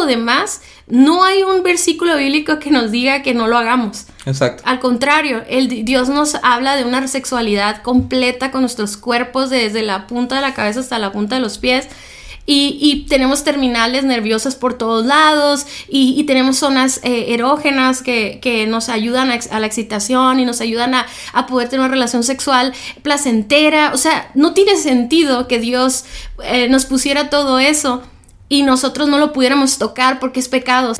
lo demás, no hay un versículo bíblico que nos diga que no lo hagamos. Exacto. Al contrario, el, Dios nos habla de una sexualidad completa con nuestros cuerpos, desde la punta de la cabeza hasta la punta de los pies. Y, tenemos terminales nerviosas por todos lados y, tenemos zonas eh, erógenas que, nos ayudan a, la excitación y nos ayudan a, poder tener una relación sexual placentera. O sea, no tiene sentido que Dios eh, nos pusiera todo eso y nosotros no lo pudiéramos tocar porque es pecado.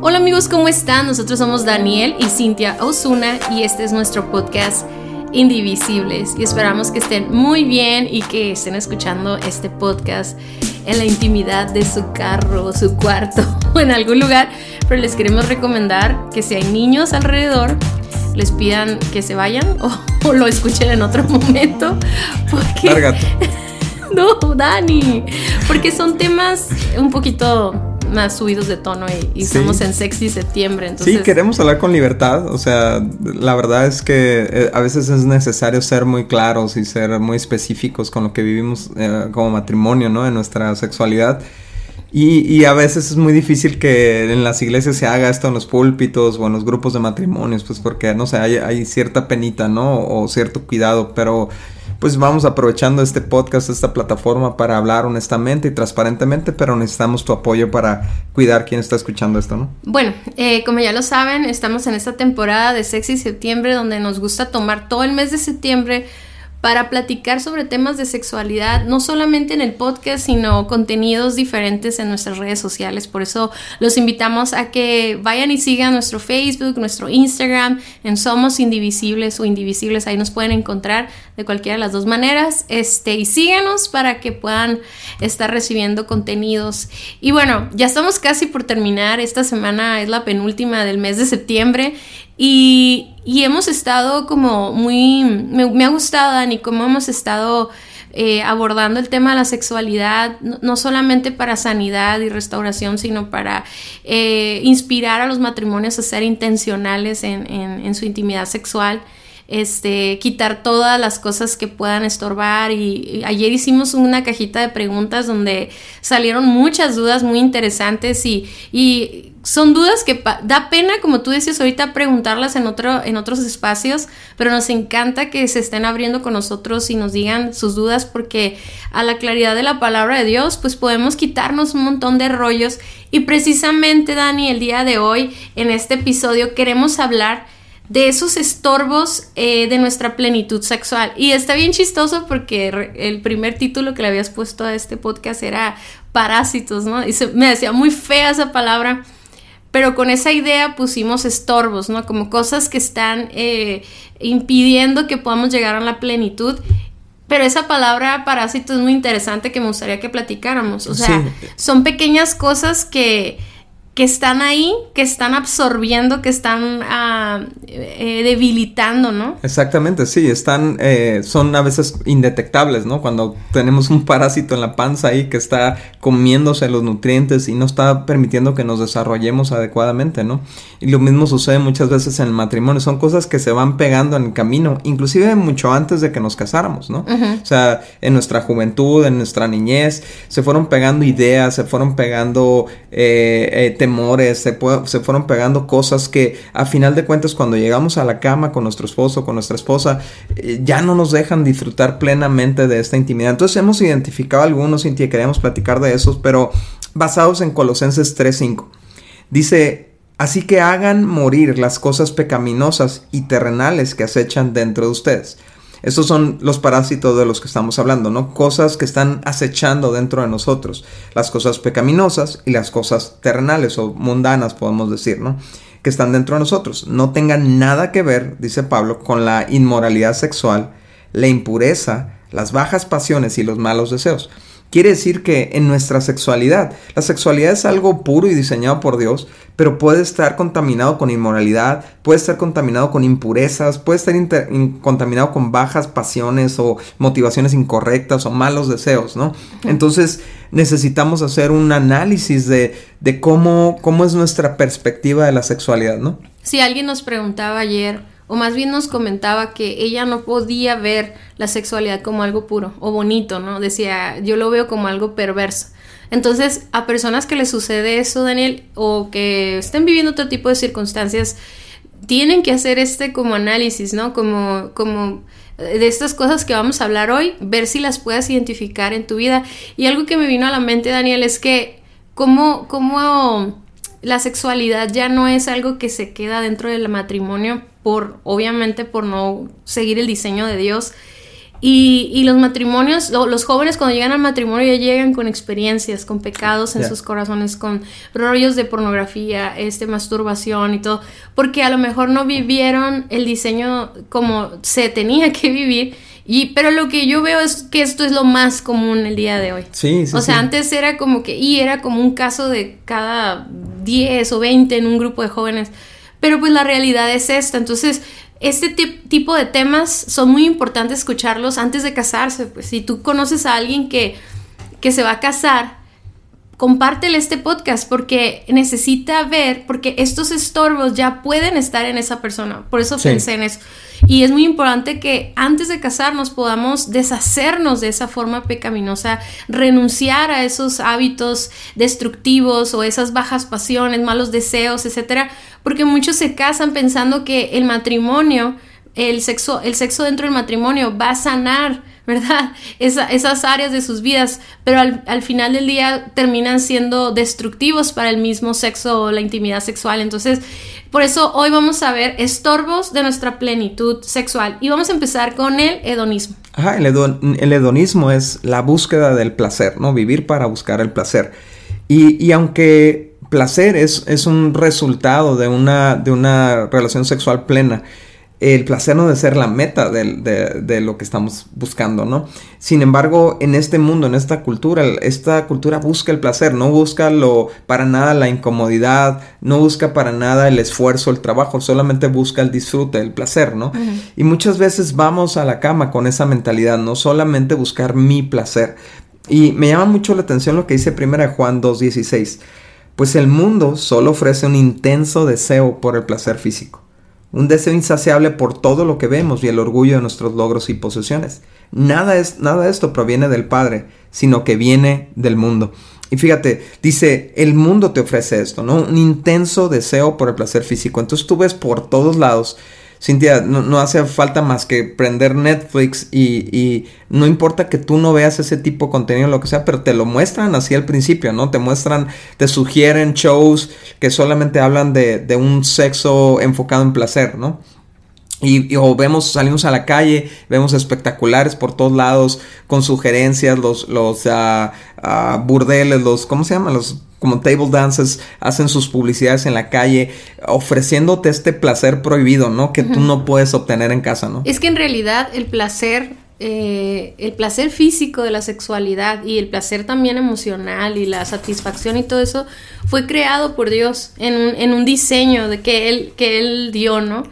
Hola amigos, ¿cómo están? Nosotros somos Daniel y Cintia Osuna y este es nuestro podcast Indivisibles y esperamos que estén muy bien y que estén escuchando este podcast en la intimidad de su carro, su cuarto o en algún lugar, pero les queremos recomendar que si hay niños alrededor, les pidan que se vayan o, lo escuchen en otro momento. Porque... no, Dani. Porque son temas un poquito más subidos de tono y, estamos en sexy septiembre. Entonces... Sí, queremos hablar con libertad. O sea, la verdad es que eh, a veces es necesario ser muy claros y ser muy específicos con lo que vivimos eh, como matrimonio, ¿no? En nuestra sexualidad. Y, y, a veces es muy difícil que en las iglesias se haga esto en los púlpitos o en los grupos de matrimonios, pues porque, no sé, hay, hay cierta penita, ¿no? O cierto cuidado, pero pues vamos aprovechando este podcast, esta plataforma para hablar honestamente y transparentemente, pero necesitamos tu apoyo para cuidar quién está escuchando esto, ¿no? Bueno, eh, como ya lo saben, estamos en esta temporada de Sexy Septiembre donde nos gusta tomar todo el mes de septiembre para platicar sobre temas de sexualidad, no solamente en el podcast, sino contenidos diferentes en nuestras redes sociales. Por eso los invitamos a que vayan y sigan nuestro Facebook, nuestro Instagram, en Somos Indivisibles o Indivisibles, ahí nos pueden encontrar de cualquiera de las dos maneras. Este, y síganos para que puedan estar recibiendo contenidos. Y bueno, ya estamos casi por terminar. Esta semana es la penúltima del mes de septiembre y, hemos estado como muy, me, ha gustado, Dani, cómo hemos estado eh, abordando el tema de la sexualidad, no, solamente para sanidad y restauración, sino para eh, inspirar a los matrimonios a ser intencionales en, en su intimidad sexual este, quitar todas las cosas que puedan estorbar. Y, ayer hicimos una cajita de preguntas donde salieron muchas dudas muy interesantes y, y son dudas que da pena, como tú decías ahorita, preguntarlas en, otro, en otros espacios, pero nos encanta que se estén abriendo con nosotros y nos digan sus dudas porque a la claridad de la palabra de Dios, pues podemos quitarnos un montón de rollos. Y precisamente, Dani, el día de hoy, en este episodio, queremos hablar de esos estorbos eh, de nuestra plenitud sexual. Y está bien chistoso porque el primer título que le habías puesto a este podcast era parásitos, ¿no? Y me decía muy fea esa palabra, pero con esa idea pusimos estorbos, ¿no? Como cosas que están eh, impidiendo que podamos llegar a la plenitud. Pero esa palabra parásito es muy interesante que me gustaría que platicáramos. O sea, son pequeñas cosas que que están ahí, que están absorbiendo, que están ah, eh, debilitando, ¿no? Exactamente, sí, están, eh, son a veces indetectables, ¿no? Cuando tenemos un parásito en la panza ahí que está comiéndose los nutrientes y no está permitiendo que nos desarrollemos adecuadamente, ¿no? Y lo mismo sucede muchas veces en el matrimonio, son cosas que se van pegando en el camino, inclusive mucho antes de que nos casáramos, ¿no? O sea, en nuestra juventud, en nuestra niñez, se fueron pegando ideas, se fueron pegando eh, temores, se, se fueron pegando cosas que a final de cuentas cuando llegamos a la cama con nuestro esposo, con nuestra esposa, eh, ya no nos dejan disfrutar plenamente de esta intimidad. Entonces hemos identificado algunos y queríamos platicar de esos, pero basados en Colosenses 3.5. Dice, así que hagan morir las cosas pecaminosas y terrenales que acechan dentro de ustedes estos son los parásitos de los que estamos hablando, ¿no? Cosas que están acechando dentro de nosotros. Las cosas pecaminosas y las cosas terrenales o mundanas, podemos decir, ¿no? Que están dentro de nosotros. No tengan nada que ver, dice Pablo, con la inmoralidad sexual, la impureza, las bajas pasiones y los malos deseos. Quiere decir que en nuestra sexualidad, la sexualidad es algo puro y diseñado por Dios, pero puede estar contaminado con inmoralidad, puede estar contaminado con impurezas, puede estar contaminado con bajas pasiones o motivaciones incorrectas o malos deseos, ¿no? Entonces necesitamos hacer un análisis de, de cómo, cómo es nuestra perspectiva de la sexualidad, ¿no? Si alguien nos preguntaba ayer, o más bien nos comentaba que ella no podía ver la sexualidad como algo puro o bonito, ¿no? Decía, yo lo veo como algo perverso. Entonces, a personas que les sucede eso, Daniel, o que estén viviendo otro tipo de circunstancias, tienen que hacer este como análisis, ¿no? Como, como de estas cosas que vamos a hablar hoy, ver si las puedes identificar en tu vida. Y algo que me vino a la mente, Daniel, es que cómo, cómo la sexualidad ya no es algo que se queda dentro del matrimonio por, obviamente, por no seguir el diseño de Dios. Y, los matrimonios, los jóvenes cuando llegan al matrimonio ya llegan con experiencias, con pecados en sus corazones, con rollos de pornografía, este, masturbación y todo, porque a lo mejor no vivieron el diseño como se tenía que vivir. Y, pero lo que yo veo es que esto es lo más común el día de hoy. Sí, sí. O sea, antes era como que, y era como un caso de cada 10 o 20 en un grupo de jóvenes. Pero pues la realidad es esta. Entonces, este tipo de temas son muy importantes escucharlos antes de casarse. Pues si tú conoces a alguien que, que se va a casar, compártele este podcast porque necesita ver, porque estos estorbos ya pueden estar en esa persona. Por eso pensé en eso. Y es muy importante que antes de casarnos podamos deshacernos de esa forma pecaminosa, renunciar a esos hábitos destructivos o esas bajas pasiones, malos deseos, etcétera, porque muchos se casan pensando que el matrimonio, el sexo, el sexo dentro del matrimonio va a sanar ¿verdad? esas áreas de sus vidas, pero al, final del día terminan siendo destructivos para el mismo sexo o la intimidad sexual. Entonces, por eso hoy vamos a ver estorbos de nuestra plenitud sexual y vamos a empezar con el hedonismo. Ajá, el, hedonismo es la búsqueda del placer, ¿no? Vivir para buscar el placer. Y, aunque placer es, es un resultado de una, de una relación sexual plena, el placer no debe ser la meta de, lo que estamos buscando, ¿no? Sin embargo, en este mundo, en esta cultura, esta cultura busca el placer, no busca lo, para nada la incomodidad, no busca para nada el esfuerzo, el trabajo, solamente busca el disfrute, el placer, ¿no? Y muchas veces vamos a la cama con esa mentalidad, no solamente buscar mi placer. Y me llama mucho la atención lo que dice 1 Juan 2.16, pues el mundo solo ofrece un intenso deseo por el placer físico un deseo insaciable por todo lo que vemos y el orgullo de nuestros logros y posesiones. Nada, es, nada de esto proviene del Padre, sino que viene del mundo. Y fíjate, dice, el mundo te ofrece esto, ¿no? Un intenso deseo por el placer físico. Entonces tú ves por todos lados Cintia, no, hace falta más que prender Netflix y, no importa que tú no veas ese tipo de contenido, lo que sea, pero te lo muestran así al principio, ¿no? Te muestran, te sugieren shows que solamente hablan de, de un sexo enfocado en placer, ¿no? Y, o vemos, salimos a la calle, vemos espectaculares por todos lados, con sugerencias, los, los uh, burdeles, los, ¿cómo se llaman? Los como table dances, hacen sus publicidades en la calle, ofreciéndote este placer prohibido, ¿no? Que tú no puedes obtener en casa, ¿no? Es que en realidad el placer, eh, el placer físico de la sexualidad y el placer también emocional y la satisfacción y todo eso fue creado por Dios en un, en un diseño de que él, que él dio, ¿no?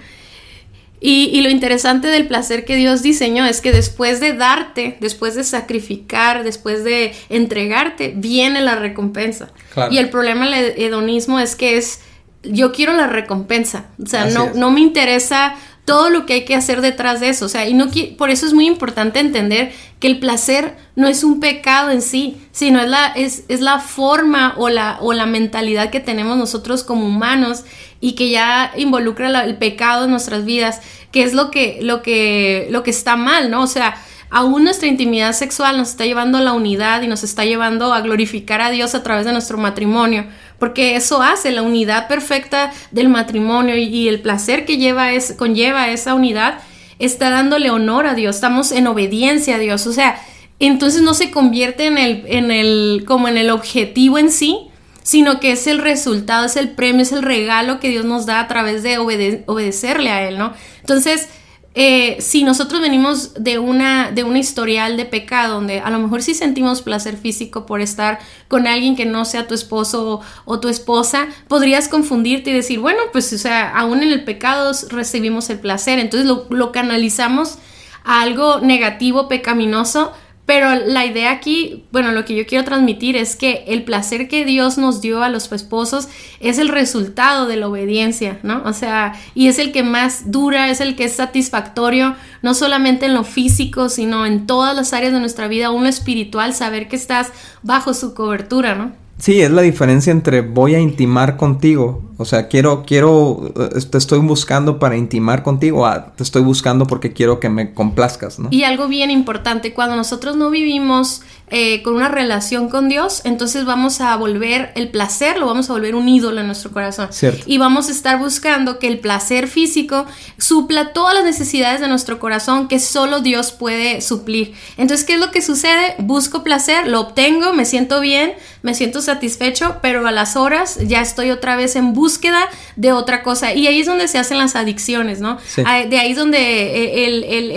Y, lo interesante del placer que Dios diseñó es que después de darte, después de sacrificar, después de entregarte, viene la recompensa. Y el problema del hedonismo es que es, yo quiero la recompensa. O sea, no, no me interesa todo lo que hay que hacer detrás de eso. O sea, y no por eso es muy importante entender que el placer no es un pecado en sí, sino es la, es, es la forma o la, o la mentalidad que tenemos nosotros como humanos y que ya involucra el pecado en nuestras vidas, que es lo que, lo que, lo que está mal, ¿no? O sea, aún nuestra intimidad sexual nos está llevando a la unidad y nos está llevando a glorificar a Dios a través de nuestro matrimonio, porque eso hace la unidad perfecta del matrimonio y, el placer que lleva es, conlleva esa unidad, está dándole honor a Dios, estamos en obediencia a Dios, o sea, entonces no se convierte en el, en el, como en el objetivo en sí, sino que es el resultado, es el premio, es el regalo que Dios nos da a través de obedecerle a Él, ¿no? Entonces, eh, si nosotros venimos de una, de un historial de pecado, donde a lo mejor sí sentimos placer físico por estar con alguien que no sea tu esposo o, tu esposa, podrías confundirte y decir, bueno, pues, o sea, aún en el pecado recibimos el placer, entonces lo, lo canalizamos a algo negativo, pecaminoso, Pero la idea aquí, bueno, lo que yo quiero transmitir es que el placer que Dios nos dio a los esposos es el resultado de la obediencia, ¿no? O sea, y es el que más dura, es el que es satisfactorio, no solamente en lo físico, sino en todas las áreas de nuestra vida, aún lo espiritual, saber que estás bajo su cobertura, ¿no? Sí, es la diferencia entre voy a intimar contigo, o sea, quiero, quiero, eh, te estoy buscando para intimar contigo, ah, te estoy buscando porque quiero que me complazcas, ¿no? Y algo bien importante, cuando nosotros no vivimos eh, con una relación con Dios, entonces vamos a volver el placer, lo vamos a volver un ídolo en nuestro corazón. Cierto. Y vamos a estar buscando que el placer físico supla todas las necesidades de nuestro corazón que solo Dios puede suplir. Entonces, ¿qué es lo que sucede? Busco placer, lo obtengo, me siento bien, me siento satisfecho, pero a las horas ya estoy otra vez en búsqueda de otra cosa. Y ahí es donde se hacen las adicciones, ¿no? Ah, de ahí es donde eh,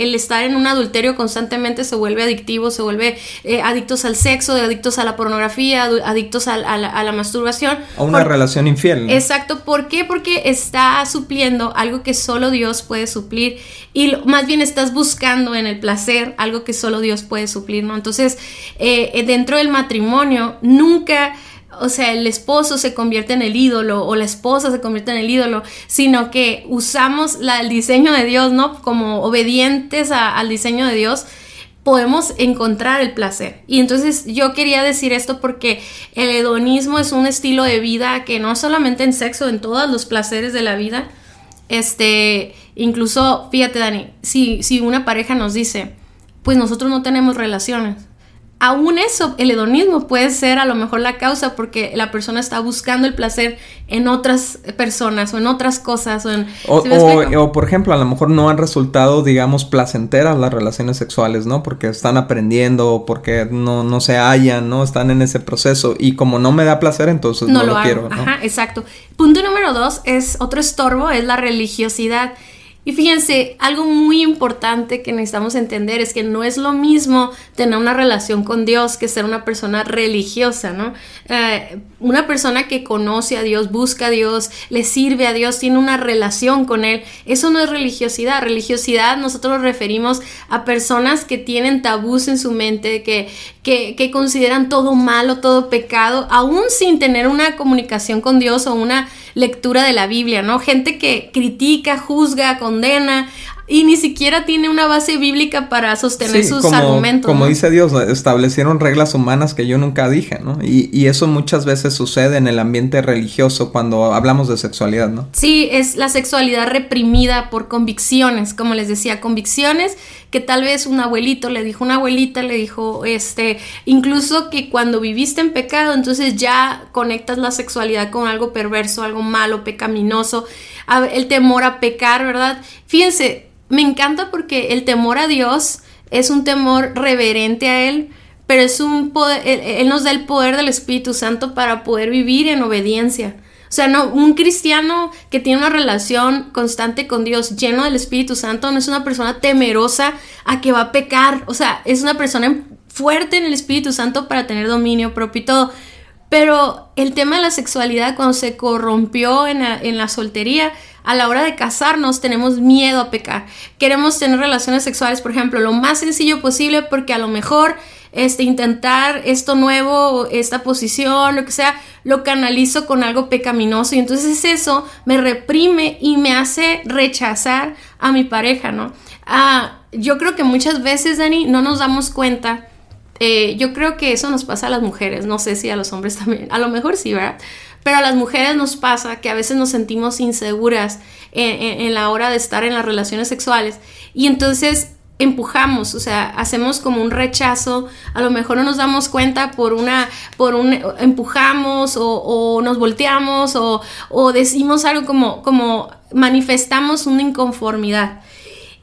el, estar en un adulterio constantemente se vuelve adictivo, se vuelve eh, adictos al sexo, adictos a la pornografía, adictos a, la, masturbación. A una relación infiel. Exacto. ¿Por qué? Porque está supliendo algo que solo Dios puede suplir y más bien estás buscando en el placer algo que solo Dios puede suplir, ¿no? Entonces, eh, dentro del matrimonio, nunca o sea, el esposo se convierte en el ídolo o la esposa se convierte en el ídolo, sino que usamos el diseño de Dios, ¿no? Como obedientes al diseño de Dios podemos encontrar el placer. Y entonces yo quería decir esto porque el hedonismo es un estilo de vida que no solamente en sexo, en todos los placeres de la vida, este, incluso, fíjate Dani, si, si una pareja nos dice, pues nosotros no tenemos relaciones, aún eso, el hedonismo puede ser a lo mejor la causa porque la persona está buscando el placer en otras personas o en otras cosas. O, en, o, por ejemplo, a lo mejor no han resultado, digamos, placenteras las relaciones sexuales, ¿no? Porque están aprendiendo o porque no, no se hallan, ¿no? Están en ese proceso y como no me da placer, entonces no, lo, quiero. ¿no? Ajá, exacto. Punto número dos es otro estorbo, es la religiosidad. Y fíjense, algo muy importante que necesitamos entender es que no es lo mismo tener una relación con Dios que ser una persona religiosa, ¿no? Eh, una persona que conoce a Dios, busca a Dios, le sirve a Dios, tiene una relación con Él, eso no es religiosidad. Religiosidad nosotros nos referimos a personas que tienen tabús en su mente, que, que, que consideran todo malo, todo pecado, aún sin tener una comunicación con Dios o una lectura de la Biblia, ¿no? Gente que critica, juzga, condena, y ni siquiera tiene una base bíblica para sostener sus argumentos. Como dice Dios, establecieron reglas humanas que yo nunca dije, ¿no? Y, y, eso muchas veces sucede en el ambiente religioso cuando hablamos de sexualidad, ¿no? Sí, es la sexualidad reprimida por convicciones, como les decía, convicciones que tal vez un abuelito le dijo, una abuelita le dijo, este, incluso que cuando viviste en pecado, entonces ya conectas la sexualidad con algo perverso, algo malo, pecaminoso, el temor a pecar, ¿verdad? Fíjense, me encanta porque el temor a Dios es un temor reverente a Él, pero es un poder, él, nos da el poder del Espíritu Santo para poder vivir en obediencia. O sea, no, un cristiano que tiene una relación constante con Dios, lleno del Espíritu Santo, no es una persona temerosa a que va a pecar. O sea, es una persona fuerte en el Espíritu Santo para tener dominio propio y todo. Pero el tema de la sexualidad, cuando se corrompió en en la soltería, a la hora de casarnos tenemos miedo a pecar. Queremos tener relaciones sexuales, por ejemplo, lo más sencillo posible porque a lo mejor este, intentar esto nuevo, esta posición, lo que sea, lo canalizo con algo pecaminoso y entonces eso me reprime y me hace rechazar a mi pareja, ¿no? Ah, yo creo que muchas veces, Dani, no nos damos cuenta. Eh, yo creo que eso nos pasa a las mujeres, no sé si a los hombres también, a lo mejor sí, ¿verdad? Pero a las mujeres nos pasa que a veces nos sentimos inseguras en, la hora de estar en las relaciones sexuales y entonces empujamos, o sea, hacemos como un rechazo, a lo mejor no nos damos cuenta por una, por un, empujamos o, nos volteamos o, o, decimos algo como, como manifestamos una inconformidad.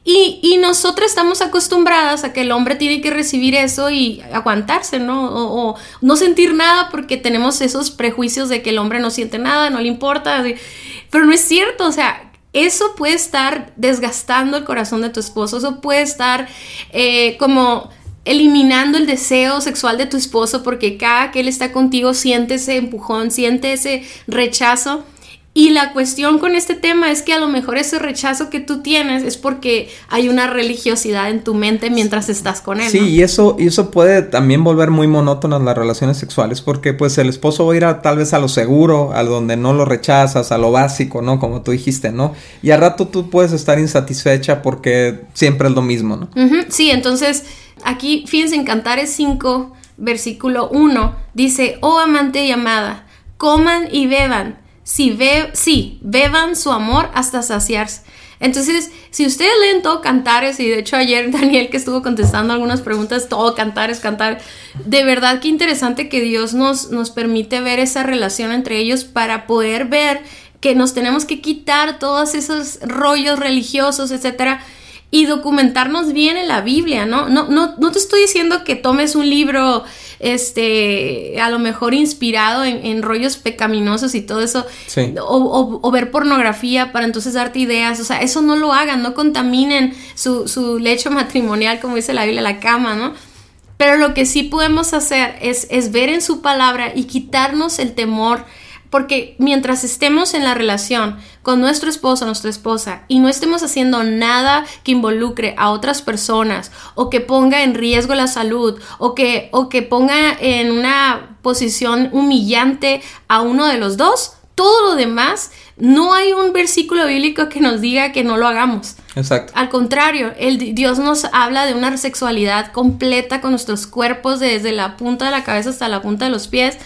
Y, y nosotras estamos acostumbradas a que el hombre tiene que recibir eso y aguantarse, ¿no? O, no sentir nada porque tenemos esos prejuicios de que el hombre no siente nada, no le importa. Pero no es cierto, o sea, eso puede estar desgastando el corazón de tu esposo, eso puede estar eh, como eliminando el deseo sexual de tu esposo porque cada que él está contigo siente ese empujón, siente ese rechazo Y la cuestión con este tema es que a lo mejor ese rechazo que tú tienes es porque hay una religiosidad en tu mente mientras estás con él. Sí, y eso, y eso puede también volver muy monótonas las relaciones sexuales, porque pues el esposo va a ir a, tal vez a lo seguro, a donde no lo rechazas, a lo básico, ¿no? Como tú dijiste, ¿no? Y al rato tú puedes estar insatisfecha porque siempre es lo mismo, ¿no? Sí, entonces aquí, fíjense, en Cantares 5, versículo 1, dice, oh amante y amada, coman y beban si beban su amor hasta saciarse. Entonces, si ustedes leen todo cantares, y de hecho ayer Daniel que estuvo contestando algunas preguntas, todo cantares, cantar, de verdad que interesante que Dios nos, nos permite ver esa relación entre ellos para poder ver que nos tenemos que quitar todos esos rollos religiosos, etcétera, y documentarnos bien en la Biblia, ¿no? No, no, no te estoy diciendo que tomes un libro este, a lo mejor inspirado en, rollos pecaminosos y todo eso, o, ver pornografía para entonces darte ideas, o sea, eso no lo hagan, no contaminen su, su lecho matrimonial, como dice la Biblia, la cama, ¿no? Pero lo que sí podemos hacer es, es ver en su palabra y quitarnos el temor porque mientras estemos en la relación con nuestro esposo o nuestra esposa y no estemos haciendo nada que involucre a otras personas o que ponga en riesgo la salud o que, o que ponga en una posición humillante a uno de los dos, todo lo demás, no hay un versículo bíblico que nos diga que no lo hagamos. Exacto. Al contrario, el, Dios nos habla de una sexualidad completa con nuestros cuerpos desde la punta de la cabeza hasta la punta de los pies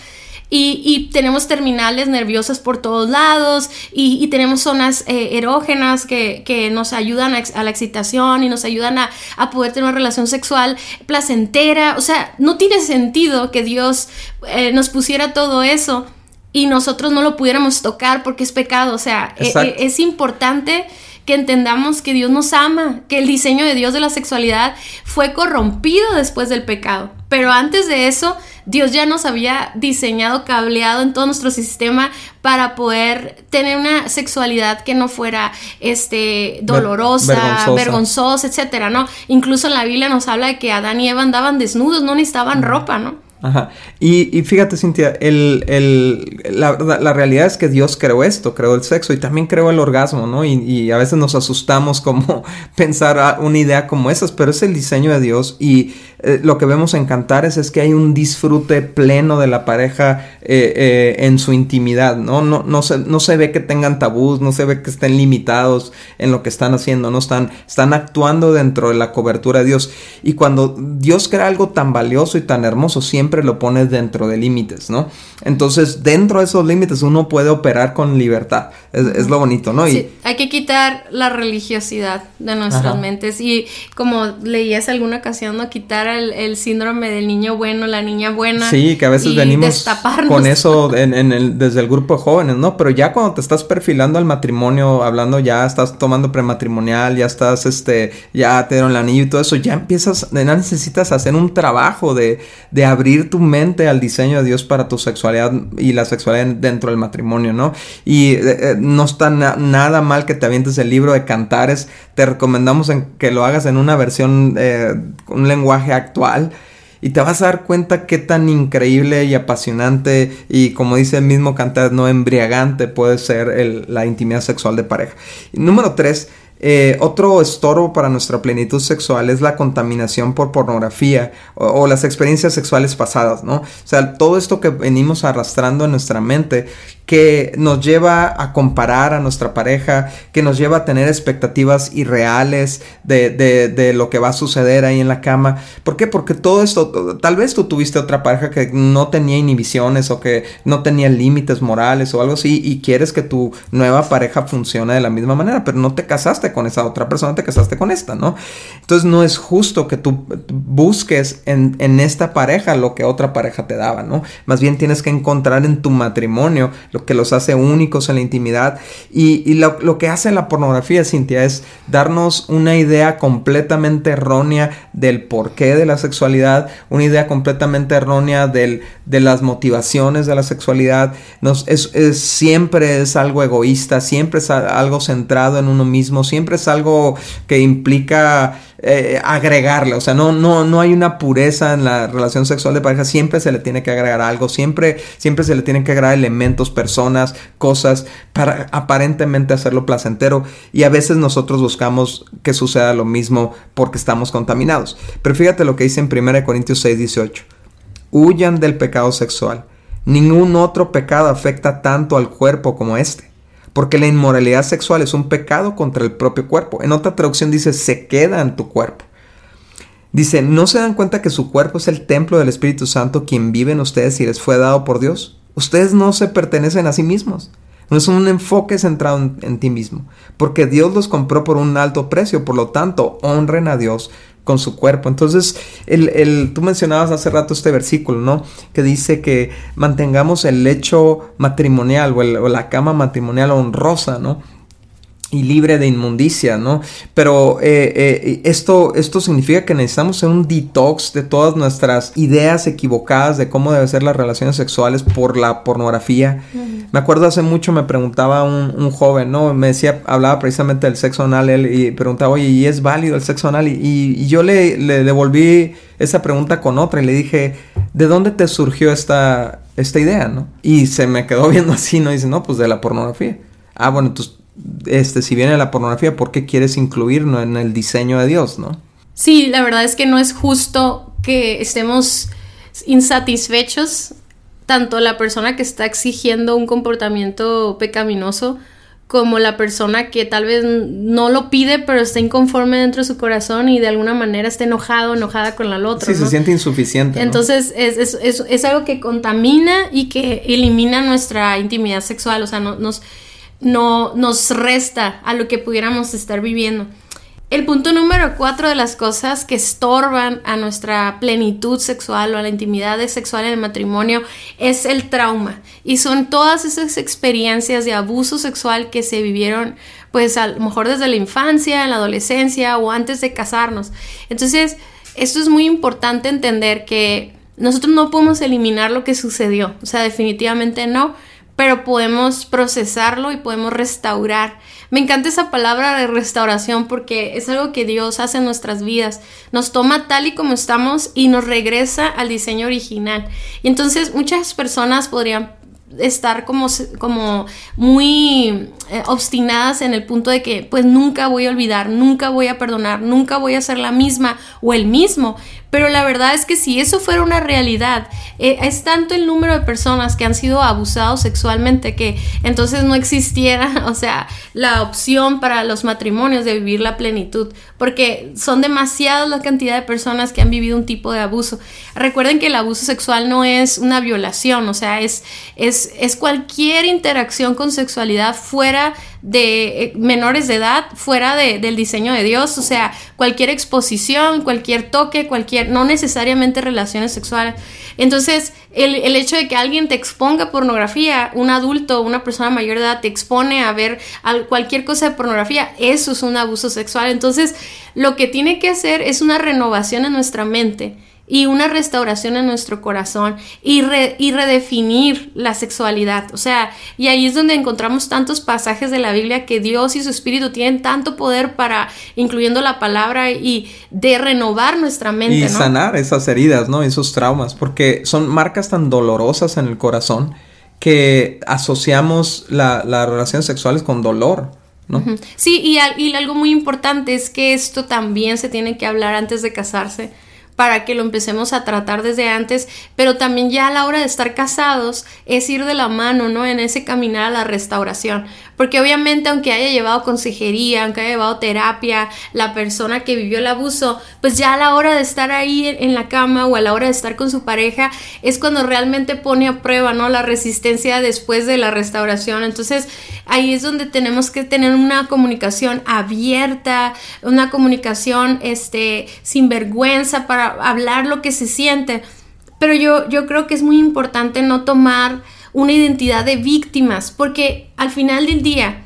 y, tenemos terminales nerviosas por todos lados y, tenemos zonas eh, erógenas que, nos ayudan a, la excitación y nos ayudan a, poder tener una relación sexual placentera. O sea, no tiene sentido que Dios eh, nos pusiera todo eso y nosotros no lo pudiéramos tocar porque es pecado. O sea, e, e, es importante que entendamos que Dios nos ama, que el diseño de Dios de la sexualidad fue corrompido después del pecado. Pero antes de eso, Dios ya nos había diseñado, cableado en todo nuestro sistema para poder tener una sexualidad que no fuera este dolorosa, vergonzosa. etcétera, ¿no? Incluso en la Biblia nos habla de que Adán y Eva andaban desnudos, no necesitaban ropa, ¿no? Ajá. Y, y fíjate, Cintia, el, el, la, la, realidad es que Dios creó esto, creó el sexo y también creó el orgasmo, ¿no? Y, y, a veces nos asustamos como pensar una idea como esas, pero es el diseño de Dios y eh, lo que vemos en Cantares es que hay un disfrute pleno de la pareja eh, eh, en su intimidad, ¿no? No, no, se, no se ve que tengan tabús, no se ve que estén limitados en lo que están haciendo, no están, están actuando dentro de la cobertura de Dios. Y cuando Dios crea algo tan valioso y tan hermoso, siempre lo pone dentro de límites, ¿no? Entonces, dentro de esos límites uno puede operar con libertad. Es, lo bonito, ¿no? Sí, hay que quitar la religiosidad de nuestras mentes y como leías alguna ocasión, no quitar el, síndrome del niño bueno, la niña buena. Sí, que a veces venimos con eso en, el, desde el grupo de jóvenes, ¿no? Pero ya cuando te estás perfilando al matrimonio, hablando ya, estás tomando prematrimonial, ya estás, este, ya te dieron el anillo y todo eso, ya empiezas, ya necesitas hacer un trabajo de, de abrir tu mente al diseño de Dios para tu sexualidad y la sexualidad dentro del matrimonio, ¿no? Y eh, eh, no está nada mal que te avientes el libro de cantares, te recomendamos en que lo hagas en una versión, eh, un lenguaje actual y te vas a dar cuenta qué tan increíble y apasionante y como dice el mismo cantar, no embriagante puede ser la intimidad sexual de pareja. número tres, eh, otro estorbo para nuestra plenitud sexual es la contaminación por pornografía o, las experiencias sexuales pasadas, ¿no? O sea, todo esto que venimos arrastrando en nuestra mente que nos lleva a comparar a nuestra pareja, que nos lleva a tener expectativas irreales de, de, lo que va a suceder ahí en la cama. ¿Por qué? Porque todo esto, tal vez tú tuviste otra pareja que no tenía inhibiciones o que no tenía límites morales o algo así y quieres que tu nueva pareja funcione de la misma manera, pero no te casaste con esa otra persona, te casaste con esta, ¿no? Entonces no es justo que tú busques en, en esta pareja lo que otra pareja te daba, ¿no? Más bien tienes que encontrar en tu matrimonio que los hace únicos en la intimidad. Y, lo, que hace la pornografía, Cintia, es darnos una idea completamente errónea del porqué de la sexualidad, una idea completamente errónea del, de las motivaciones de la sexualidad. Nos, es, siempre es algo egoísta, siempre es algo centrado en uno mismo, siempre es algo que implica eh, agregarle, o sea, no, no, no hay una pureza en la relación sexual de pareja, siempre se le tiene que agregar algo, siempre, siempre se le tienen que agregar elementos, personas, cosas, para aparentemente hacerlo placentero y a veces nosotros buscamos que suceda lo mismo porque estamos contaminados. Pero fíjate lo que dice en 1 Corintios 6, 18. Huyan del pecado sexual. Ningún otro pecado afecta tanto al cuerpo como este porque la inmoralidad sexual es un pecado contra el propio cuerpo. En otra traducción dice, se queda en tu cuerpo. Dice, ¿no se dan cuenta que su cuerpo es el templo del Espíritu Santo quien vive en ustedes y les fue dado por Dios? Ustedes no se pertenecen a sí mismos. No es un enfoque centrado en, en, ti mismo, porque Dios los compró por un alto precio, por lo tanto, honren a Dios con su cuerpo. Entonces, el, el, tú mencionabas hace rato este versículo, ¿no? Que dice que mantengamos el lecho matrimonial o, el, o la cama matrimonial honrosa, ¿no? Y libre de inmundicia, ¿no? Pero eh, eh, esto, esto significa que necesitamos un detox de todas nuestras ideas equivocadas de cómo deben ser las relaciones sexuales por la pornografía. Me acuerdo hace mucho me preguntaba un, un, joven, ¿no? Me decía, hablaba precisamente del sexo anal él, y preguntaba, oye, ¿y es válido el sexo anal? Y, y yo le, le, devolví esa pregunta con otra y le dije, ¿de dónde te surgió esta, esta idea, no? Y se me quedó viendo así, ¿no? Y dice, no, pues de la pornografía. Ah, bueno, entonces este, si viene la pornografía, ¿por qué quieres incluirlo en el diseño de Dios, no? Sí, la verdad es que no es justo que estemos insatisfechos, tanto la persona que está exigiendo un comportamiento pecaminoso, como la persona que tal vez no lo pide, pero está inconforme dentro de su corazón y de alguna manera está enojado, enojada con el otro. Sí, ¿no? se siente insuficiente. Entonces ¿no? es, es, es, es, algo que contamina y que elimina nuestra intimidad sexual, o sea, no, nos no nos resta a lo que pudiéramos estar viviendo. El punto número cuatro de las cosas que estorban a nuestra plenitud sexual o a la intimidad sexual en el matrimonio es el trauma. Y son todas esas experiencias de abuso sexual que se vivieron pues a lo mejor desde la infancia, en la adolescencia o antes de casarnos. Entonces, esto es muy importante entender que nosotros no podemos eliminar lo que sucedió. O sea, definitivamente no pero podemos procesarlo y podemos restaurar. Me encanta esa palabra de restauración porque es algo que Dios hace en nuestras vidas. Nos toma tal y como estamos y nos regresa al diseño original. Y entonces muchas personas podrían estar como, como muy eh, obstinadas en el punto de que pues nunca voy a olvidar, nunca voy a perdonar, nunca voy a ser la misma o el mismo. Pero la verdad es que si eso fuera una realidad, eh, es tanto el número de personas que han sido abusados sexualmente que entonces no existiera, o sea, la opción para los matrimonios de vivir la plenitud, porque son demasiadas la cantidad de personas que han vivido un tipo de abuso. Recuerden que el abuso sexual no es una violación, o sea, es, es, es cualquier interacción con sexualidad fuera de eh, menores de edad fuera de, del diseño de Dios, o sea, cualquier exposición, cualquier toque, cualquier, no necesariamente relaciones sexuales. Entonces, el, el, hecho de que alguien te exponga pornografía, un adulto, una persona mayor de edad te expone a ver cualquier cosa de pornografía, eso es un abuso sexual. Entonces, lo que tiene que hacer es una renovación en nuestra mente y una restauración en nuestro corazón y, re, y, redefinir la sexualidad. O sea, y ahí es donde encontramos tantos pasajes de la Biblia que Dios y su Espíritu tienen tanto poder para, incluyendo la palabra, y de renovar nuestra mente. Y ¿no? sanar esas heridas, ¿no? Esos traumas, porque son marcas tan dolorosas en el corazón que asociamos las la relaciones sexuales con dolor. ¿No? Sí, y, y algo muy importante es que esto también se tiene que hablar antes de casarse para que lo empecemos a tratar desde antes, pero también ya a la hora de estar casados es ir de la mano, ¿no? En ese caminar a la restauración, porque obviamente aunque haya llevado consejería, aunque haya llevado terapia, la persona que vivió el abuso, pues ya a la hora de estar ahí en la cama o a la hora de estar con su pareja es cuando realmente pone a prueba, ¿no? La resistencia después de la restauración. Entonces ahí es donde tenemos que tener una comunicación abierta, una comunicación este, sin vergüenza para hablar lo que se siente. Pero yo, yo creo que es muy importante no tomar una identidad de víctimas, porque al final del día,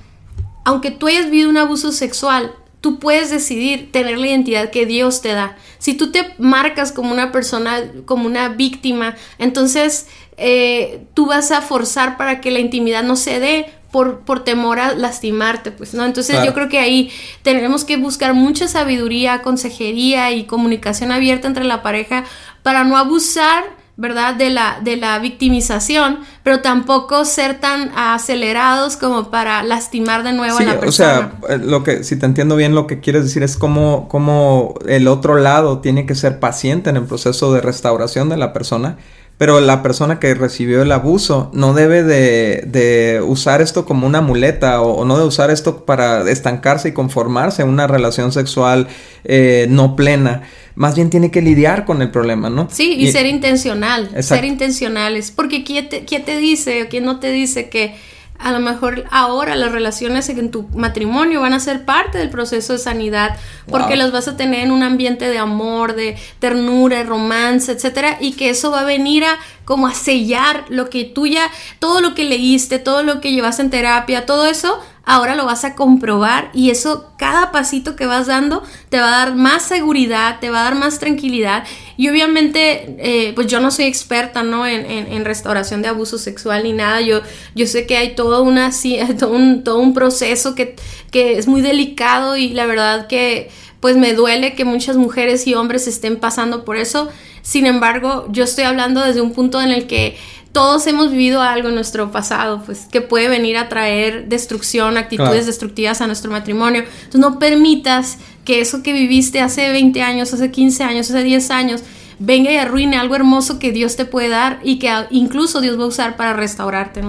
aunque tú hayas vivido un abuso sexual, tú puedes decidir tener la identidad que Dios te da. Si tú te marcas como una persona, como una víctima, entonces eh, tú vas a forzar para que la intimidad no se dé por, por temor a lastimarte, pues, ¿no? Entonces yo creo que ahí tenemos que buscar mucha sabiduría, consejería y comunicación abierta entre la pareja para no abusar ¿verdad? De la, de la victimización, pero tampoco ser tan acelerados como para lastimar de nuevo a la persona. O sea, eh, lo que, si te entiendo bien, lo que quieres decir es cómo, cómo el otro lado tiene que ser paciente en el proceso de restauración de la persona pero la persona que recibió el abuso no debe de, usar esto como una muleta o, no de usar esto para estancarse y conformarse en una relación sexual eh, no plena. Más bien tiene que lidiar con el problema, ¿no? Sí, y, ser intencional, ser intencionales. Porque ¿quién te, ¿quién te dice o quién no te dice que a lo mejor ahora las relaciones en tu matrimonio van a ser parte del proceso de sanidad porque los vas a tener en un ambiente de amor, de ternura, romance, etcétera, y que eso va a venir a como a sellar lo que tú ya, todo lo que leíste, todo lo que llevas en terapia, todo eso ahora lo vas a comprobar y eso, cada pasito que vas dando, te va a dar más seguridad, te va a dar más tranquilidad. Y obviamente, eh, pues yo no soy experta, ¿no? En, restauración de abuso sexual ni nada. Yo, yo sé que hay todo, una, todo, un, todo un proceso que, que es muy delicado y la verdad que pues me duele que muchas mujeres y hombres estén pasando por eso. Sin embargo, yo estoy hablando desde un punto en el que todos hemos vivido algo en nuestro pasado, pues que puede venir a traer destrucción, actitudes destructivas a nuestro matrimonio. Entonces no permitas que eso que viviste hace 20 años, hace 15 años, hace 10 años, venga y arruine algo hermoso que Dios te puede dar y que incluso Dios va a usar para restaurarte.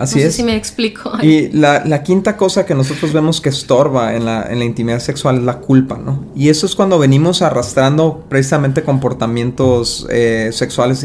Así no sé si me explico. Y la, quinta cosa que nosotros vemos que estorba en la, en la, intimidad sexual es la culpa, ¿no? Y eso es cuando venimos arrastrando precisamente comportamientos eh, sexuales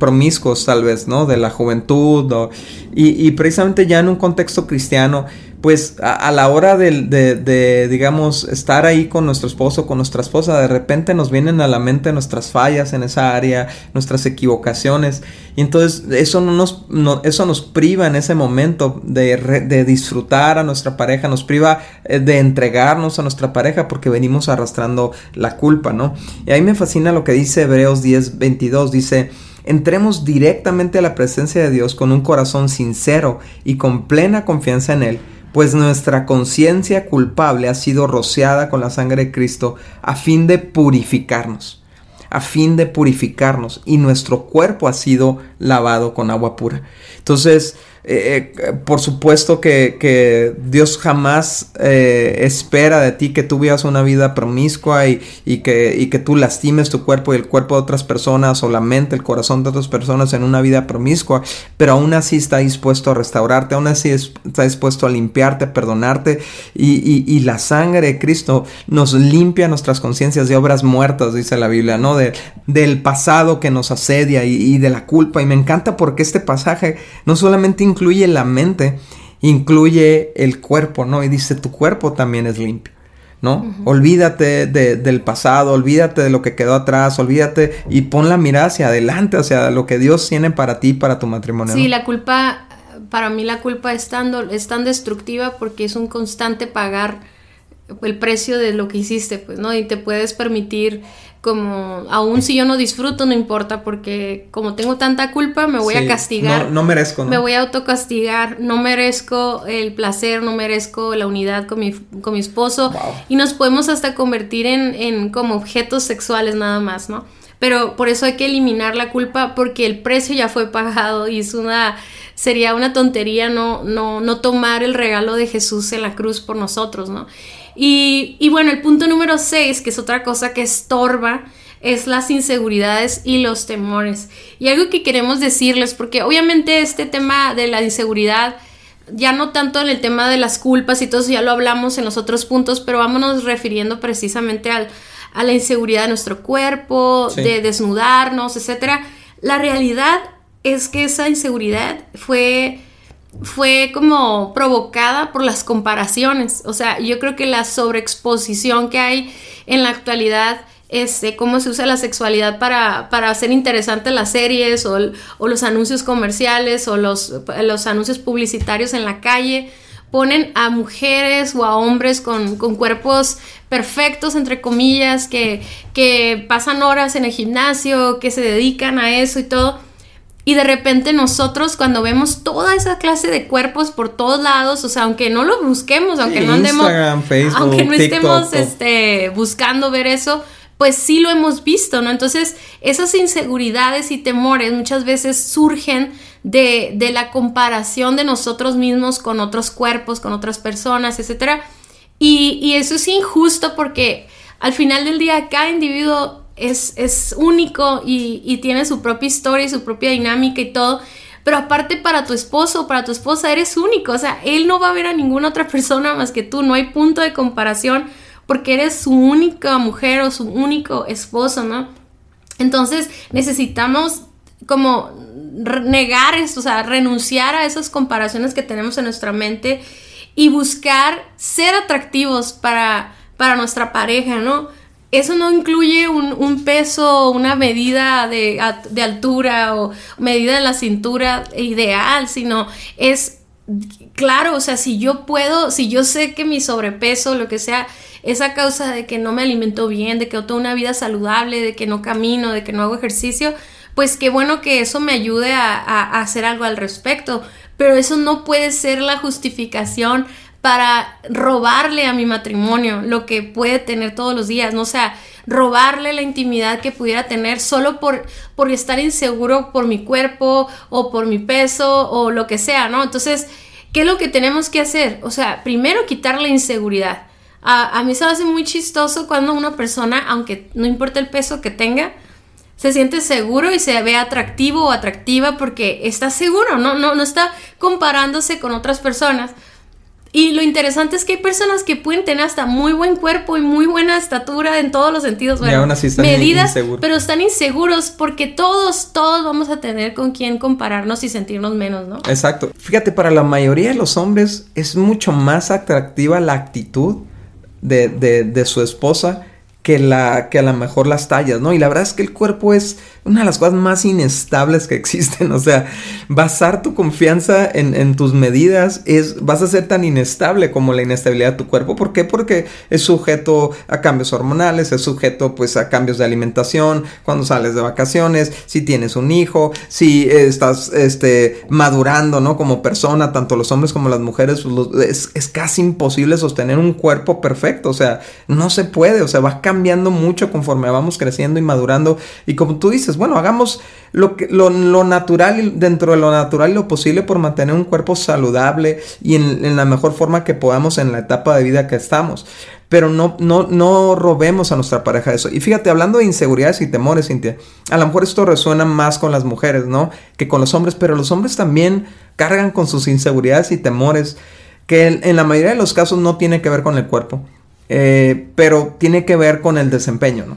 promiscuos, tal vez, ¿no? De la juventud. y, y precisamente ya en un contexto cristiano pues a, la hora de, digamos, estar ahí con nuestro esposo, con nuestra esposa, de repente nos vienen a la mente nuestras fallas en esa área, nuestras equivocaciones, y entonces eso, no nos, eso nos priva en ese momento de, de, disfrutar a nuestra pareja, nos priva eh, de entregarnos a nuestra pareja porque venimos arrastrando la culpa, ¿no? Y ahí me fascina lo que dice Hebreos 10, 22, dice, entremos directamente a la presencia de Dios con un corazón sincero y con plena confianza en Él pues nuestra conciencia culpable ha sido rociada con la sangre de Cristo a fin de purificarnos, a fin de purificarnos, y nuestro cuerpo ha sido lavado con agua pura. Entonces, eh, eh, por supuesto que, Dios jamás eh, espera de ti que tú vivas una vida promiscua y, que, tú lastimes tu cuerpo y el cuerpo de otras personas o la mente, el corazón de otras personas en una vida promiscua, pero aún así está dispuesto a restaurarte, aún así está dispuesto a limpiarte, a perdonarte y, la sangre de Cristo nos limpia nuestras conciencias de obras muertas, dice la Biblia, ¿no? De, del pasado que nos asedia y de la culpa y me encanta porque este pasaje no solamente incluye la mente, incluye el cuerpo, ¿no? Y dice, tu cuerpo también es limpio. ¿no? Olvídate del pasado, olvídate de lo que quedó atrás, olvídate y pon la mirada hacia adelante, hacia lo que Dios tiene para ti, para tu matrimonio. Sí, la culpa, para mí la culpa es tan, es tan destructiva porque es un constante pagar el precio de lo que hiciste, pues, ¿no? Y te puedes permitir como, aún si yo no disfruto, no importa, porque como tengo tanta culpa, me voy a castigar. No, merezco, ¿no? Me voy a autocastigar, no merezco el placer, no merezco la unidad con mi, con mi esposo. Y nos podemos hasta convertir en, en como objetos sexuales nada más, ¿no? Pero por eso hay que eliminar la culpa porque el precio ya fue pagado y es una sería una tontería no, no, no tomar el regalo de Jesús en la cruz por nosotros, ¿no? Y, bueno, el punto número 6, que es otra cosa que estorba, es las inseguridades y los temores. Y algo que queremos decirles, porque obviamente este tema de la inseguridad, ya no tanto en el tema de las culpas y todo eso, ya lo hablamos en los otros puntos, pero vámonos refiriendo precisamente al, a la inseguridad de nuestro cuerpo, de desnudarnos, etc. La realidad es que esa inseguridad fue fue como provocada por las comparaciones. O sea, yo creo que la sobreexposición que hay en la actualidad, este, cómo se usa la sexualidad para, para hacer interesantes las series o, los anuncios comerciales o los, los, anuncios publicitarios en la calle, ponen a mujeres o a hombres con, cuerpos perfectos, entre comillas, que, que pasan horas en el gimnasio, que se dedican a eso y todo Y de repente nosotros cuando vemos toda esa clase de cuerpos por todos lados, o sea, aunque no lo busquemos, aunque no andemos, aunque no estemos este, buscando ver eso, pues sí lo hemos visto, ¿no? Entonces, esas inseguridades y temores muchas veces surgen de, de la comparación de nosotros mismos con otros cuerpos, con otras personas, etc. Y, y eso es injusto porque al final del día cada individuo es, único y, tiene su propia historia y su propia dinámica y todo. Pero aparte para tu esposo para tu esposa eres único. O sea, él no va a ver a ninguna otra persona más que tú. No hay punto de comparación porque eres su única mujer o su único esposo, ¿no? Entonces necesitamos como negar esto, o sea, renunciar a esas comparaciones que tenemos en nuestra mente y buscar ser atractivos para, para nuestra pareja, ¿no? Eso no incluye un, peso, una medida de, de, altura o medida de la cintura ideal, sino es, claro, o sea, si yo puedo, si yo sé que mi sobrepeso, lo que sea, es a causa de que no me alimento bien, de que no tengo una vida saludable, de que no camino, de que no hago ejercicio, pues qué bueno que eso me ayude a hacer algo al respecto, pero eso no puede ser la justificación para robarle a mi matrimonio lo que puede tener todos los días, ¿no? Sea, robarle la intimidad que pudiera tener solo por, por estar inseguro por mi cuerpo o por mi peso o lo que sea, ¿no? Entonces, ¿qué es lo que tenemos que hacer? O sea, primero quitar la inseguridad. A, a mí se me hace muy chistoso cuando una persona, aunque no importa el peso que tenga, se siente seguro y se ve atractivo o atractiva porque está seguro, ¿no? No, no está comparándose con otras personas. Y lo interesante es que hay personas que pueden tener hasta muy buen cuerpo y muy buena estatura en todos los sentidos, bueno, medidas, pero están inseguros porque todos, todos vamos a tener con quién compararnos y sentirnos menos, ¿no? Exacto. Fíjate, para la mayoría de los hombres es mucho más atractiva la actitud de, de, de su esposa que, la, que a lo mejor las tallas, ¿no? Y la verdad es que el cuerpo es una de las cosas más inestables que existen, o sea, basar tu confianza en, tus medidas es, vas a ser tan inestable como la inestabilidad de tu cuerpo, ¿por qué? Porque es sujeto a cambios hormonales, es sujeto pues a cambios de alimentación, cuando sales de vacaciones, si tienes un hijo, si estás este, madurando, ¿no? Como persona, tanto los hombres como las mujeres, pues, es, es casi imposible sostener un cuerpo perfecto, o sea, no se puede, o sea, va cambiando mucho conforme vamos creciendo y madurando, y como tú dices, bueno, hagamos lo, que, lo, natural, dentro de lo natural y lo posible por mantener un cuerpo saludable y en, la mejor forma que podamos en la etapa de vida que estamos. Pero no, no, no robemos a nuestra pareja eso. Y fíjate, hablando de inseguridades y temores, Cintia, a lo mejor esto resuena más con las mujeres, ¿no? Que con los hombres, pero los hombres también cargan con sus inseguridades y temores, que en, la mayoría de los casos no tiene que ver con el cuerpo, eh, pero tiene que ver con el desempeño, ¿no?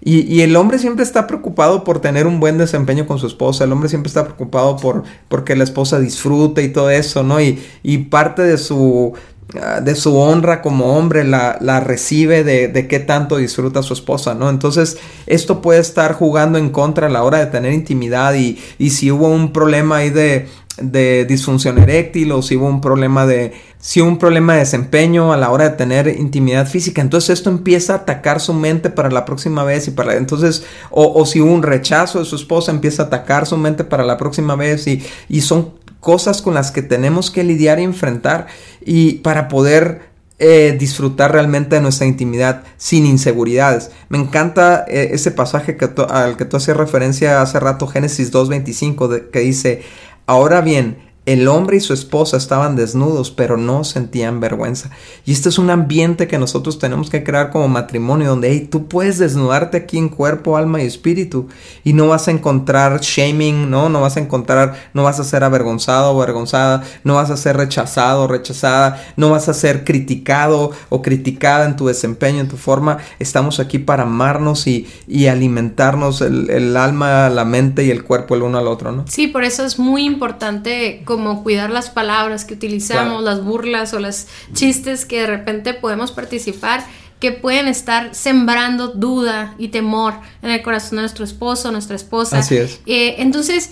Y, el hombre siempre está preocupado por tener un buen desempeño con su esposa, el hombre siempre está preocupado por porque la esposa disfrute y todo eso, ¿no? Y, y parte de su, ah, de su honra como hombre la, la recibe de, de, qué tanto disfruta su esposa, ¿no? Entonces esto puede estar jugando en contra a la hora de tener intimidad y, y si hubo un problema ahí de, de disfunción eréctil o si hubo un problema de si un problema de desempeño a la hora de tener intimidad física. Entonces esto empieza a atacar su mente para la próxima vez y para entonces, o, si hubo un rechazo de su esposa, empieza a atacar su mente para la próxima vez y, y son cosas con las que tenemos que lidiar y enfrentar y para poder eh, disfrutar realmente de nuestra intimidad sin inseguridades. Me encanta eh, ese pasaje que al que tú hacías referencia hace rato, Génesis 2.25, que dice, ahora bien, el hombre y su esposa estaban desnudos, pero no sentían vergüenza. Y este es un ambiente que nosotros tenemos que crear como matrimonio, donde hey, tú puedes desnudarte aquí en cuerpo, alma y espíritu, y no vas a encontrar shaming, ¿no? No vas a encontrar, no vas a ser avergonzado o avergonzada, no vas a ser rechazado o rechazada, no vas a ser criticado o criticada en tu desempeño, en tu forma. Estamos aquí para amarnos y, alimentarnos el, alma, la mente y el cuerpo el uno al otro, ¿no? Sí, por eso es muy importante cuidar las palabras que utilizamos, las burlas o los chistes que de repente podemos participar que pueden estar sembrando duda y temor en el corazón de nuestro esposo, nuestra esposa. Así es. Eh, entonces,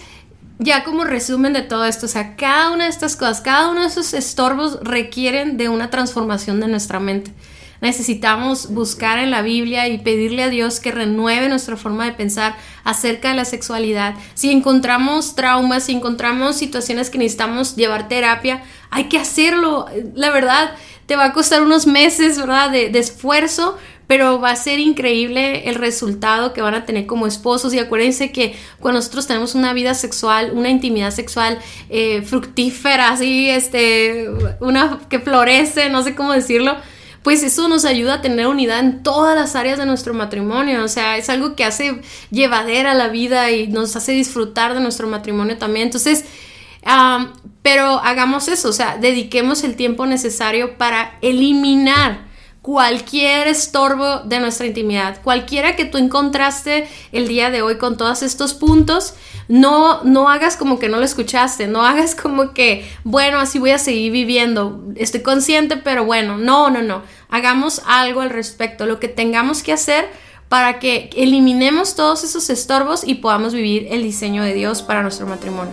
ya como resumen de todo esto, o sea, cada una de estas cosas, cada uno de esos estorbos requieren de una transformación de nuestra mente. Necesitamos buscar en la Biblia y pedirle a Dios que renueve nuestra forma de pensar acerca de la sexualidad. Si encontramos traumas, si encontramos situaciones que necesitamos llevar terapia, hay que hacerlo. La verdad, te va a costar unos meses, ¿verdad? De, esfuerzo, pero va a ser increíble el resultado que van a tener como esposos y acuérdense que cuando nosotros tenemos una vida sexual, una intimidad sexual eh, fructífera, así, este, una que florece, no sé cómo decirlo, pues eso nos ayuda a tener unidad en todas las áreas de nuestro matrimonio, o sea, es algo que hace llevadera la vida y nos hace disfrutar de nuestro matrimonio también, entonces, pero hagamos eso, o sea, dediquemos el tiempo necesario para eliminar cualquier estorbo de nuestra intimidad, cualquiera que tú encontraste el día de hoy con todos estos puntos, no, no hagas como que no lo escuchaste, no hagas como que, bueno, así voy a seguir viviendo, estoy consciente, pero bueno, no, no, no, hagamos algo al respecto, lo que tengamos que hacer para que eliminemos todos esos estorbos y podamos vivir el diseño de Dios para nuestro matrimonio.